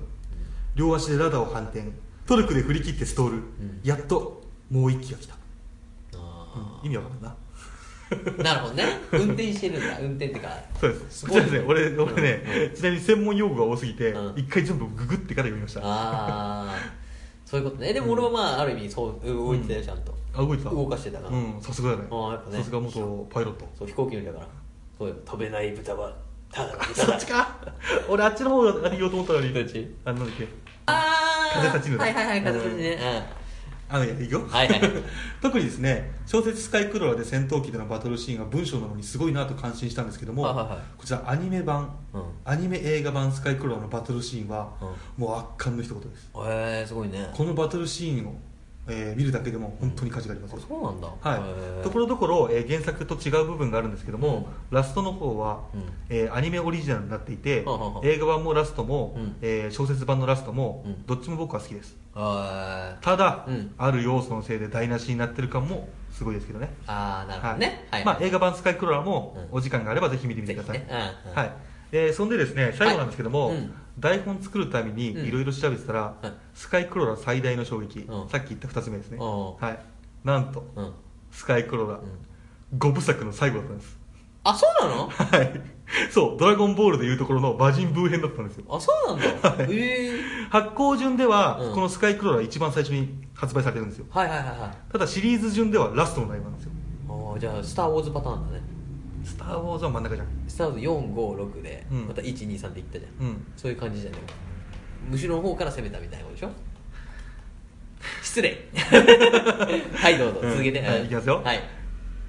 両足でラダーを反転。トルクで振り切ってストール、ん。やっともう一機が来た、あ意味わかんないな。ー なるほどね。運転してるんだ。運転ってかそうです。すごいすね俺俺ね、ちなみに専門用語が多すぎてうん。一、回全部ググってから読みました。あああそういうことね。でも俺はまあある意味そう動いてたよちゃんと、動いてた。動かしてたな、うんさすがだね。あーやっぱね。さすが元パイロット。そう飛行機乗りだから。そうよ。飛べない豚はただの豚そだっちか。俺あっちの方が言おうと思ったのに。どっち？あのなんだっけ。ああ風立ちぬだ。はいはいはい風立ちぬね、あのいやいいよ、はいはい。特にですね小説「スカイクローラ」で戦闘機でのバトルシーンが文章なのにすごいなと感心したんですけども、はいはいはい。こちらアニメ版、うん。アニメ映画版「スカイクローラ」のバトルシーンは、うもう圧巻の一言です。へえすごいね。このバトルシーンを、えー見るだけでも本当に価値があります。よ、そうなんだ。はい、ところどころ、えー原作と違う部分があるんですけども、ラストの方は、うん。えーアニメオリジナルになっていて、はあは。あ映画版もラストも、うん。えー小説版のラストも、うん。どっちも僕は好きです。あただ、うん。ある要素のせいで台無しになってる感もすごいですけどね。あーなるほどね。はい、まあ、映画版「スカイクローラー」もうん。お時間があればぜひ見てみてください、ね。うん。うん。はい。えーそんでですね最後なんですけども、はいうん台本作るためにうん。いろいろ調べてたら、はい。スカイクローラー最大の衝撃、うん。さっき言った2つ目ですね、うん。はい、なんと、うん。スカイクローラー、5部作の最後だったんです。あそうなの？はい。そう「ドラゴンボール」でいうところの魔人ブー編だったんですよ。あそうなんだ、はい。ええ。発行順では、うん。このスカイクローラー一番最初に発売されてるんですよはいはいはいはいただシリーズ順ではラストの内容なんですよああじゃあスター・ウォーズパターンだねスター・ウォーズは真ん中じゃん。スター・ウォーズ456で、うん。また123っていったじゃん、うん。そういう感じじゃね後ろの方から攻めたみたいなことでしょ？失礼。はいどうぞ。うん。続けて、はいいきますよ。はい。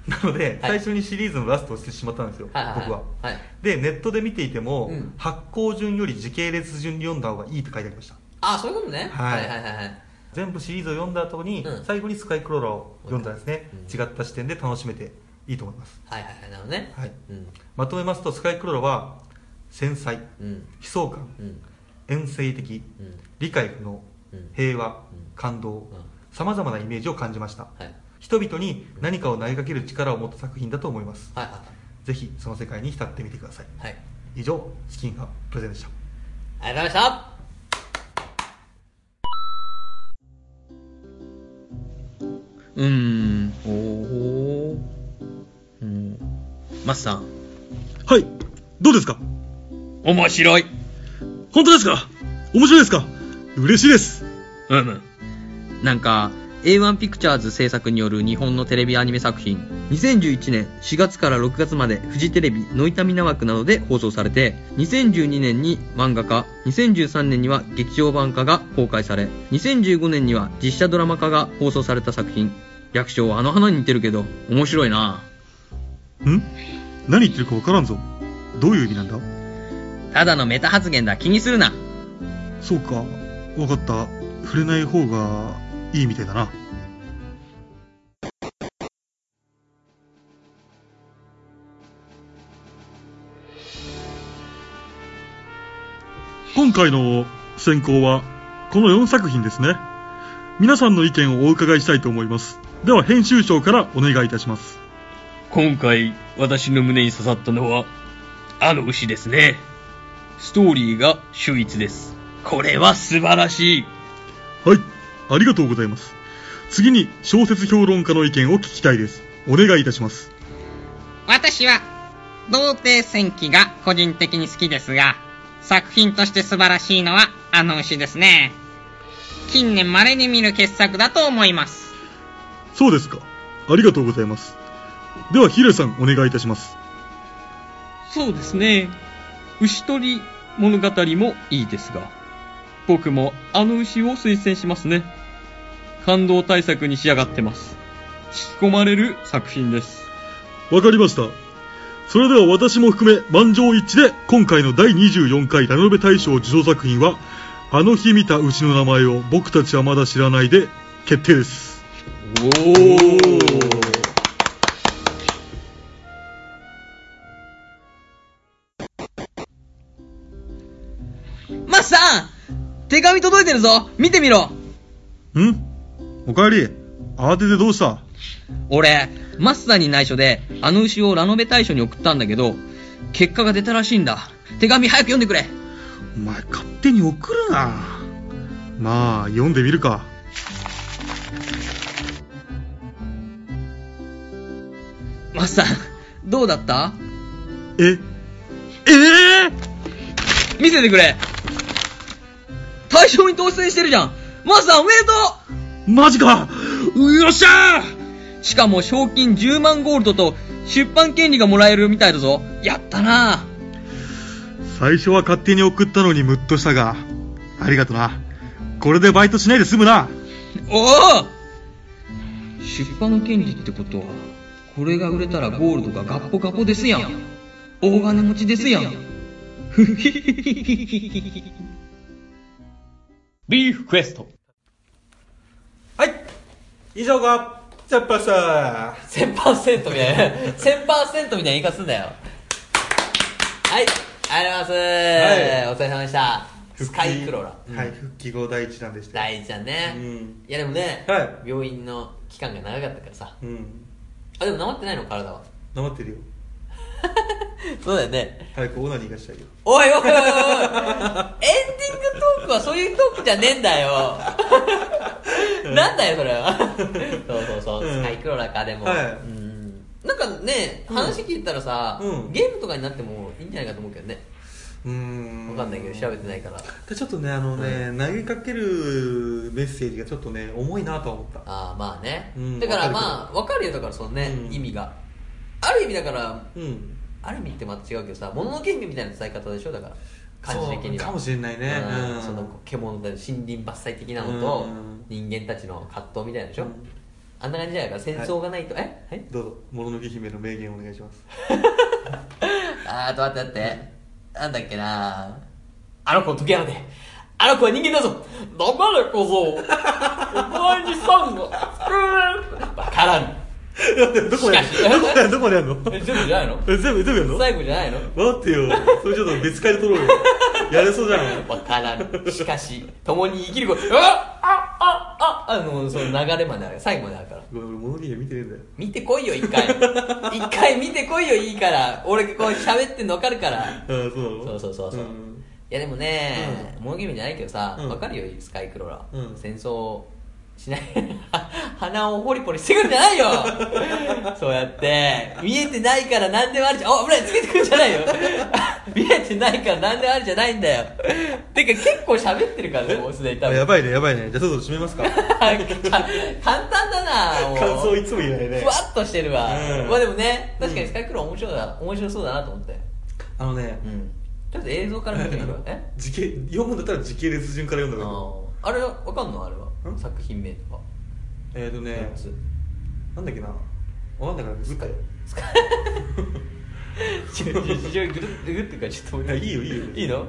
なので、はい。最初にシリーズのラストをしてしまったんですよ、はいはいはい。僕は、はい。でネットで見ていても、うん。発行順より時系列順に読んだ方がいいって書いてありました。あそういうことね、はい。はいはいはいはい。全部シリーズを読んだ後に、うん。最後にスカイクローラーを読んだらですね、うん。違った視点で楽しめていいと思います。はいはいはいなるほどね。はい。うん。まとめますとスカイクローラーは繊細うん。悲壮感うん。遠征的うん。理解不能うん。平和うん。感動うん。さまざまなイメージを感じました。はい。人々に何かを投げかける力を持った作品だと思います。はいはいぜひその世界に浸ってみてください。はい。はい以上チキンがプレゼンでした。ありがとうございました。うーん、おー。うん。マスさん、はい。どうですか？面白い。本当ですか？面白いですか？嬉しいです。うむ。なんか、A1 ピクチャーズ制作による日本のテレビアニメ作品、2011年4月から6月までフジテレビノイタミナ枠などで放送されて、2012年に漫画化、2013年には劇場版化が公開され、2015年には実写ドラマ化が放送された作品。略称はあの花に似てるけど、面白いな。ん？何言ってるかわからんぞ。どういう意味なんだ？ただのメタ発言だ、気にするな。そうか。わかった。触れない方がいいみたいだな。今回の選考はこの4作品ですね。皆さんの意見をお伺いしたいと思います。では編集長からお願いいたします。今回私の胸に刺さったのはあの牛ですねストーリーが秀逸ですこれは素晴らしいはい、ありがとうございます。次に小説評論家の意見を聞きたいです。お願いいたします。私は、童貞戦記が個人的に好きですが、作品として素晴らしいのはあの牛ですね。近年稀に見る傑作だと思います。そうですか。ありがとうございます。では、ヒレさんお願いいたします。そうですね牛取り物語もいいですが僕もあの牛を推薦しますね感動対策に仕上がってます引き込まれる作品ですわかりました。それでは私も含め満場一致で今回の第24回ラノベ大賞受賞作品はあの日見た牛の名前を僕たちはまだ知らないで決定です。おおさん手紙届いてるぞ見てみろん？おかえり。慌ててどうした？俺、マスターに内緒で、あの牛をラノベ大賞に送ったんだけど、結果が出たらしいんだ。手紙早く読んでくれ。お前勝手に送るな。まあ、読んでみるか。マスさん、どうだった？え、ええ見せてくれ。大賞に当選してるじゃん。マスさんおめでとマジかよっしゃうしかも賞金10万ゴールドと出版権利がもらえるみたいだぞ。やったな最初は勝手に送ったのにムッとしたが、ありがとな。これでバイトしないで済むな。おお出版権利ってことは、これが売れたらゴールドがガッポガポですやん。大金持ちですやん。ふひひひひひひビーフクエスト。はい以上がジャッパーさ1000%みたいな、1000%みたいな言い方すんだよ。はい、ありがとうございます。はいお疲れ様でした。スカイクローラ。はい復帰後第一弾でした大事だね。うんいやでもね、はい病院の期間が長かったからさ。うんあ、でも治ってないの？体は。なまってるよ そうだよね。早くオナニーがしたいよおいおいおいおいエンディングトークはそういうトークじゃねえんだよ。なんだよ、それは。そうそうそう、うんスカイクローラーか、でも。はいうんなんかね、話聞いたらさ、うんゲームとかになってもいいんじゃないかと思うけどね。うーんわかんないけど、調べてないから。でちょっとねあのね、投げかけるメッセージがちょっとね重いなとは思ったああ、まあね。うんだからまあ、わかるよ、だからそのね、うん意味が。ある意味だから、うん。ある意味ってまた違うけどさ、もののけ姫みたいな伝え方でしょ、だから。感じ的には。そうかもしれないね。うん。うん。その獣で森林伐採的なのとうん。人間たちの葛藤みたいなでしょ、うん。あんな感じじゃない。から戦争がないと、え？はい？どうぞ。もののけ姫の名言お願いします。あーと待って待って。なんだっけな？あの子を解き放て。あの子は人間だぞ。黙れ小僧。お前にさんがわからんどこでやるの？どこでやるの？え全部じゃないの？え全部全部やるの？最後じゃないの？待ってよ。それちょっと別会で撮ろうよ。やれそうじゃんわからん。しかし共に生きることあああああのその流れまである。最後まであるから。ごめん俺もののけ姫見てねえんだよ。見てこいよ一回。一回見てこいよいいから。俺こう喋ってんの分かるから。そうなの？そうそうそうそう、んいやでもね、モノゲームじゃないけどさ、うん。分かるよスカイクローラー、うん。戦争しない。鼻をポリポリしてくるんじゃないよ。そうやって。見えてないから何でもあるじゃん。お危ない。つけてくるんじゃないよ。見えてないから何でもあるじゃないんだよ。てか結構喋ってるからねもうすでに多分。あやばいねやばいね。じゃあそろそろ締めますか。簡単だなもう。感想いつも言えないね。ふわっとしてるわ、うん。まあでもね確かにスカイクロー面白いだ面白そうだなと思って。あのねうん。ちょっと映像から見てみるわえ時系読むんだったら時系列順から読んだけどあーあれわかんの？あれは？ん？作品名とか。えーとね4つ。なんだっけな？わかんないから。ググってちょちょちょグルグルってかちょっといやいいよいいよ。いいの？うん。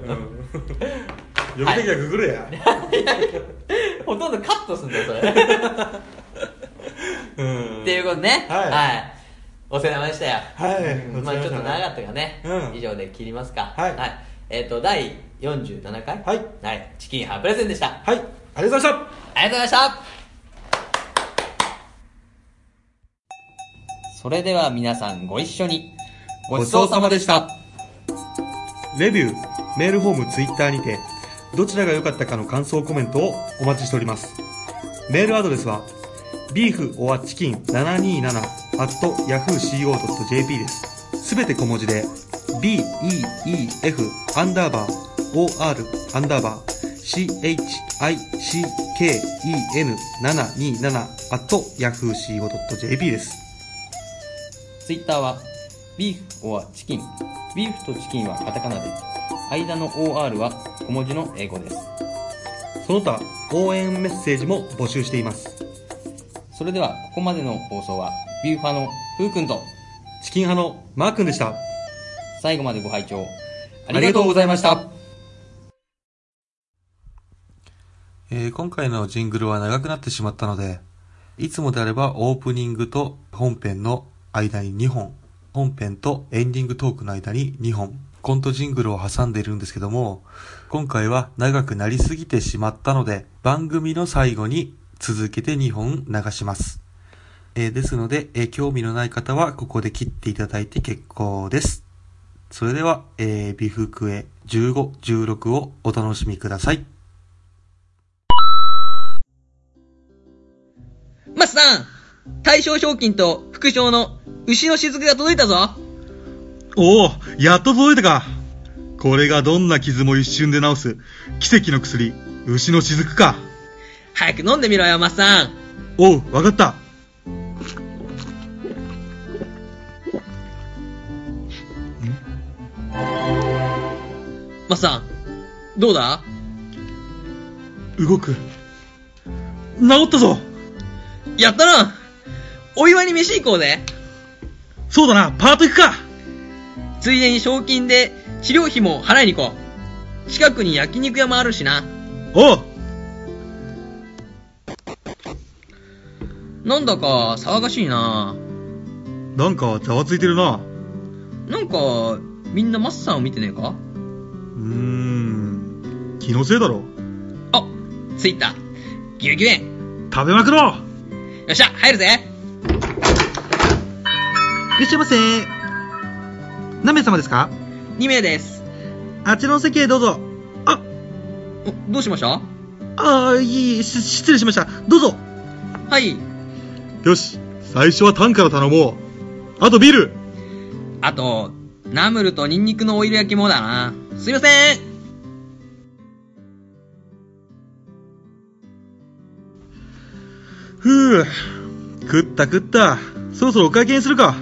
読みたきゃググれや。ほとんどカットすんだよそれ。うん。っていうことね。はい。お世話様でしたよ。はい。うん。まあちょっと長かったがね、うん。以上で切りますか。はい。えっ、と第47回。はい。はい、チキンハープレゼンでした。はい。ありがとうございましありがとうございました。それでは皆さんご一緒に。ごちそうさまでした。た。レビューメールフォームツイッターにてどちらが良かったかの感想コメントをお待ちしております。メールアドレスは beef.chicken727-yahooco.jp です。すべて小文字で beef アンダーバー or アンダーバー chicken727-yahooco.jp ですツイッターは、ビーフ or チキン。ビーフとチキンはカタカナで、間の OR は小文字の英語です。その他応援メッセージも募集していますそれでは、ここまでの放送は、ビューファのふうくんと、チキン派のマー君でした最後までご拝聴ありがとうございました。えー今回のジングルは長くなってしまったので、いつもであればオープニングと本編の間に2本、本編とエンディングトークの間に2本、コントジングルを挟んでいるんですけども、今回は長くなりすぎてしまったので、番組の最後に続けて2本流します。えーですので、えー興味のない方はここで切っていただいて結構です。それでは、えー、ビフクエ15、16をお楽しみください。マスさん大賞賞金と副賞の牛の雫が届いたぞおお、やっと届いたか。これがどんな傷も一瞬で治す奇跡の薬、牛の雫か。早く飲んでみろよ、マスさんおう、わかった。マスさん、どうだ？動く。治ったぞやったなお祝いに飯行こうぜ。そうだな、パート行くかついでに賞金で治療費も払いに行こう。近くに焼肉屋もあるしな。おうなんだか騒がしいな。なんかざわついてるな。なんか、みんなマスさんを見てねえか？うーん、気のせいだろ。あ、着いた。ギュギュエン。食べまくろうよっしゃ、入るぜ。いらっしゃいませ。何名様ですか？2名です。あちらの席へどうぞ。あ、おどうしました？あーいい、し失礼しました。どうぞ。はい。よし、最初はタンから頼もう。あとビールあと、ナムルとニンニクのオイル焼きもだな。すいません。ふぅ、食った食った。そろそろお会計にするか。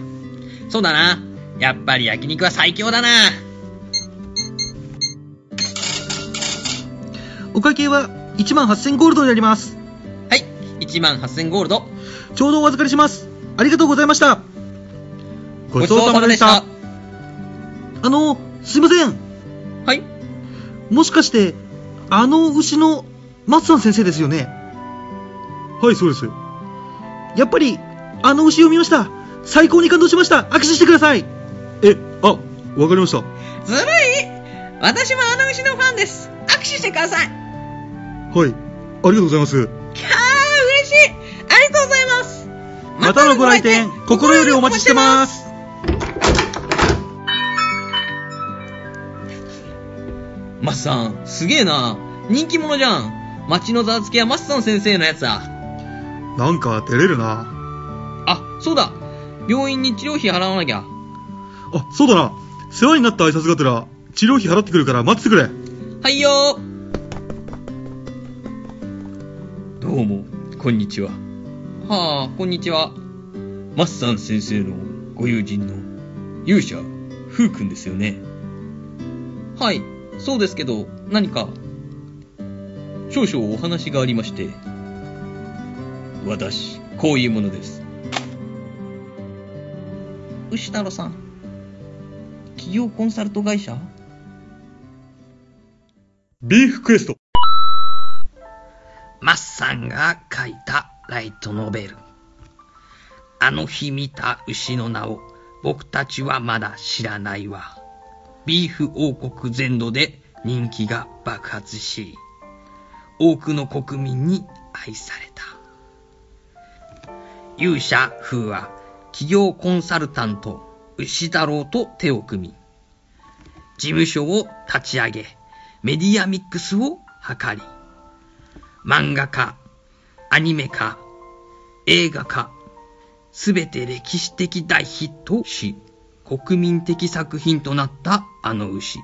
そうだな。やっぱり焼肉は最強だな。お会計は1万8000ゴールドになります。はい。1万8000ゴールド。ちょうどお預かりします。ありがとうございました。ごちそうさまでした。あの、すいません。はい。もしかして、あの牛の松さん先生ですよね？はい、そうです。やっぱり、あの牛を見ました。最高に感動しました。握手してください。え、あ、わかりました。ずるい私もあの牛のファンです。握手してください。はい、ありがとうございます。キャー、嬉しいありがとうございますまたのご来店、心よりお待ちしてます。マスさん、すげえな。人気者じゃん。街のざわつきはマスさん先生のやつだ。なんか照れるな。あ、そうだ。病院に治療費払わなきゃ。あ、そうだな。世話になった挨拶がてら、治療費払ってくるから待っててくれ。はいよどうも、こんにちは。はあ、こんにちは。マッサン先生のご友人の勇者、フー君ですよね。はい、そうですけど、何か少々お話がありまして。私、こういうものです。牛太郎さん、企業コンサルト会社？ビーフクエスト。マッサンが書いたライトノベル。あの日見た牛の名を僕たちはまだ知らないわ。ビーフ王国全土で人気が爆発し、多くの国民に愛された。勇者風は企業コンサルタント牛太郎と手を組み、事務所を立ち上げ、メディアミックスを図り、漫画家、アニメ化、映画化、すべて歴史的大ヒットし、国民的作品となったあの牛。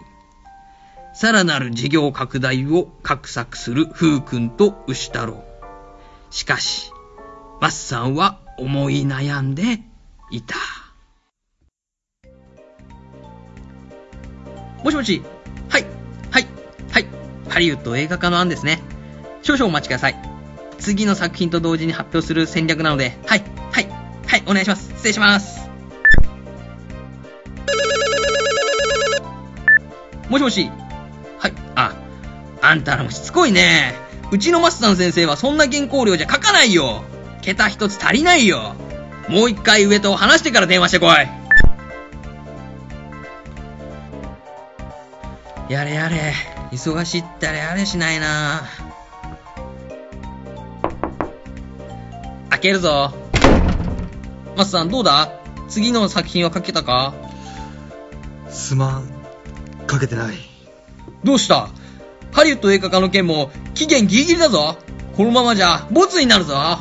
さらなる事業拡大を画策する風君と牛太郎。しかし、マッさんは思い悩んでいた。もしもし。はい。はい。はい。ハリウッド映画化の案ですね。少々お待ちください。次の作品と同時に発表する戦略なので、はい。はい。はい。お願いします。失礼します。もしもし。はい。あ、あんたらもしつこいね。うちのマスタン先生はそんな原稿料じゃ書かないよ。桁一つ足りないよ。もう一回上と話してから電話してこい。やれやれ。忙しいったらやれしないな。開けるぞ。マスさんどうだ？次の作品は書けたか？すまん。かけてない。どうした？ハリウッド映画化の件も期限ギリギリだぞ。このままじゃボツになるぞ。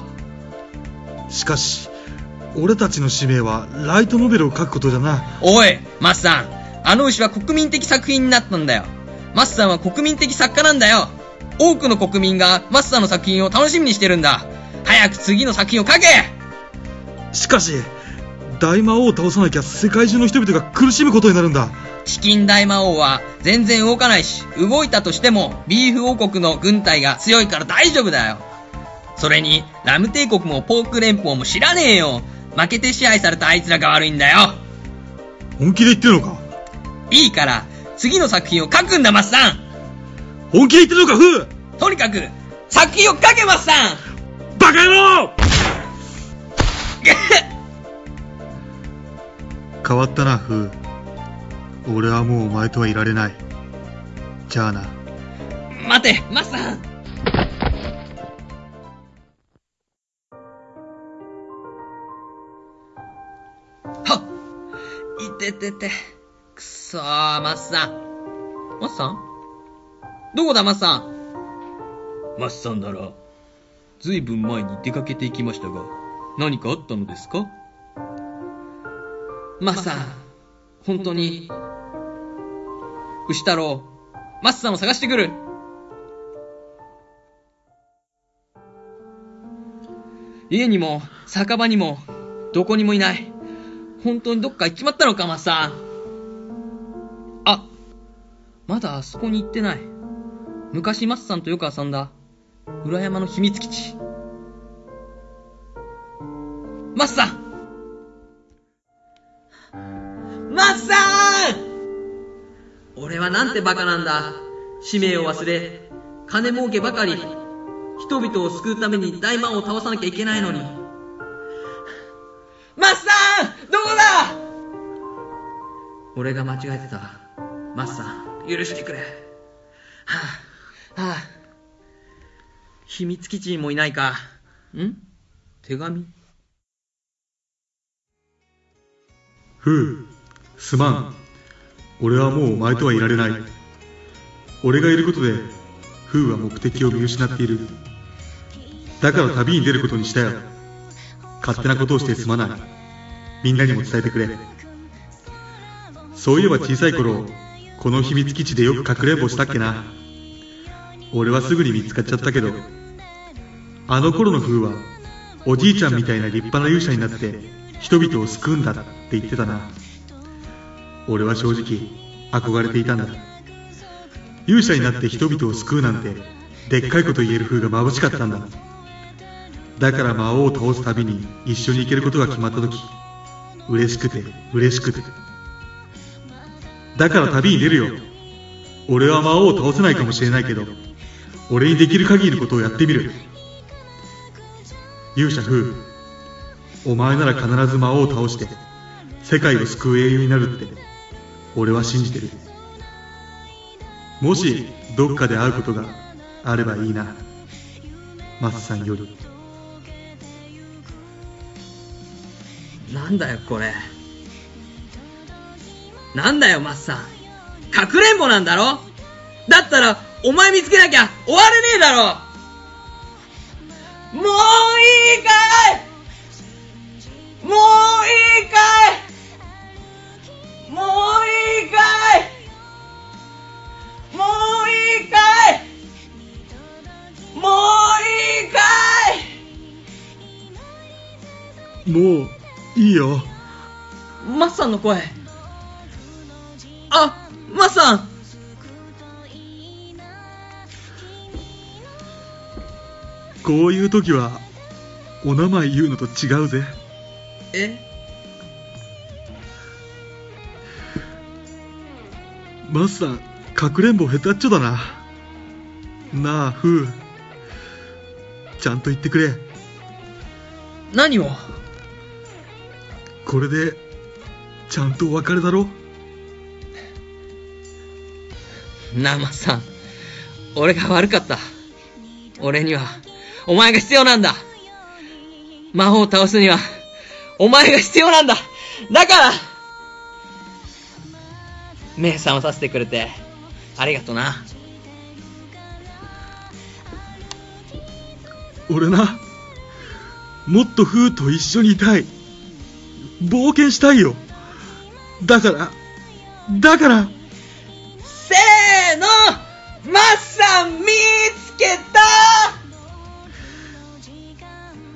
しかし、俺たちの使命はライトノベルを書くことじゃな。おい、マスさん。あの牛は国民的作品になったんだよ。マスさんは国民的作家なんだよ。多くの国民がマスさんの作品を楽しみにしてるんだ。早く次の作品を書けしかし、大魔王を倒さなきゃ世界中の人々が苦しむことになるんだ。チキン大魔王は全然動かないし、動いたとしてもビーフ王国の軍隊が強いから大丈夫だよ。それに、ラム帝国もポーク連邦も知らねえよ。負けて支配されたあいつらが悪いんだよ本気で言ってるのか？いいから、次の作品を書くんだ、マスさん本気で言ってるのか、フーとにかく、作品を書け、マスさんバカ野郎 変わったな、フー。俺はもうお前とはいられない。じゃあな。待て、マスさんててて。くそー、マスさん。マスさんどこだ、マスさんマスさんなら、ずいぶん前に出かけていきましたが、何かあったのですか？マスさん、本当に、牛太郎、マスさんを探してくる。家にも、酒場にも、どこにもいない。本当にどっか行っちまったのか、マスさん。あ、まだあそこに行ってない。昔マスさんとよく遊んだ、裏山の秘密基地。マスさんマスさん俺はなんてバカなんだ。使命を忘れ、金儲けばかり、人々を救うために大魔王を倒さなきゃいけないのに。マスさんこだ？俺が間違えてた。マスさん、許してくれ。はぁ、はぁ、秘密基地にもいないか。ん？手紙？フー、すまん。俺はもうお前とはいられない。俺がいることで、フーは目的を見失っている。だから旅に出ることにしたよ。勝手なことをしてすまない。みんなにも伝えてくれ。そういえば小さい頃、この秘密基地でよくかくれんぼしたっけな。俺はすぐに見つかっちゃったけど、あの頃のフーは、おじいちゃんみたいな立派な勇者になって、人々を救うんだって言ってたな。俺は正直、憧れていたんだ。勇者になって人々を救うなんて、でっかいこと言える風が眩しかったんだ。だから魔王を倒すたびに一緒に行けることが決まった時、嬉しくて、嬉しくて。だから旅に出るよ。俺は魔王を倒せないかもしれないけど、俺にできる限りのことをやってみる。勇者風、お前なら必ず魔王を倒して、世界を救う英雄になるって、俺は信じてる。もし、どっかで会うことがあればいいな。マスさんより。なんだよ、これ。なんだよ、マッさん。かくれんぼなんだろ？だったら、お前見つけなきゃ終われねえだろ。もういいかい！もういいかい！もういいかい！もういいかい！もういいかい！もう、いいよ。マッさんの声。あ、マッさんこういう時は、お名前言うのと違うぜ。え？マスさん、かくれんぼ下手っちょだな。なあ、フー。ちゃんと言ってくれ。何を？これで、ちゃんとお別れだろ？なあ、マッさん。俺が悪かった。俺には、お前が必要なんだ。魔王を倒すには、お前が必要なんだ。だから目覚まさせてくれて、ありがとな。俺な、もっとフーと一緒にいたい。冒険したいよ。だから、だから、せーのマッさん見つけた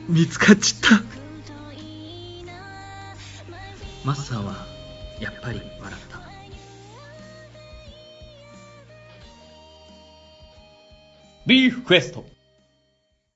見つかっちった。マッさんは、やっぱり笑った。ビーフクエスト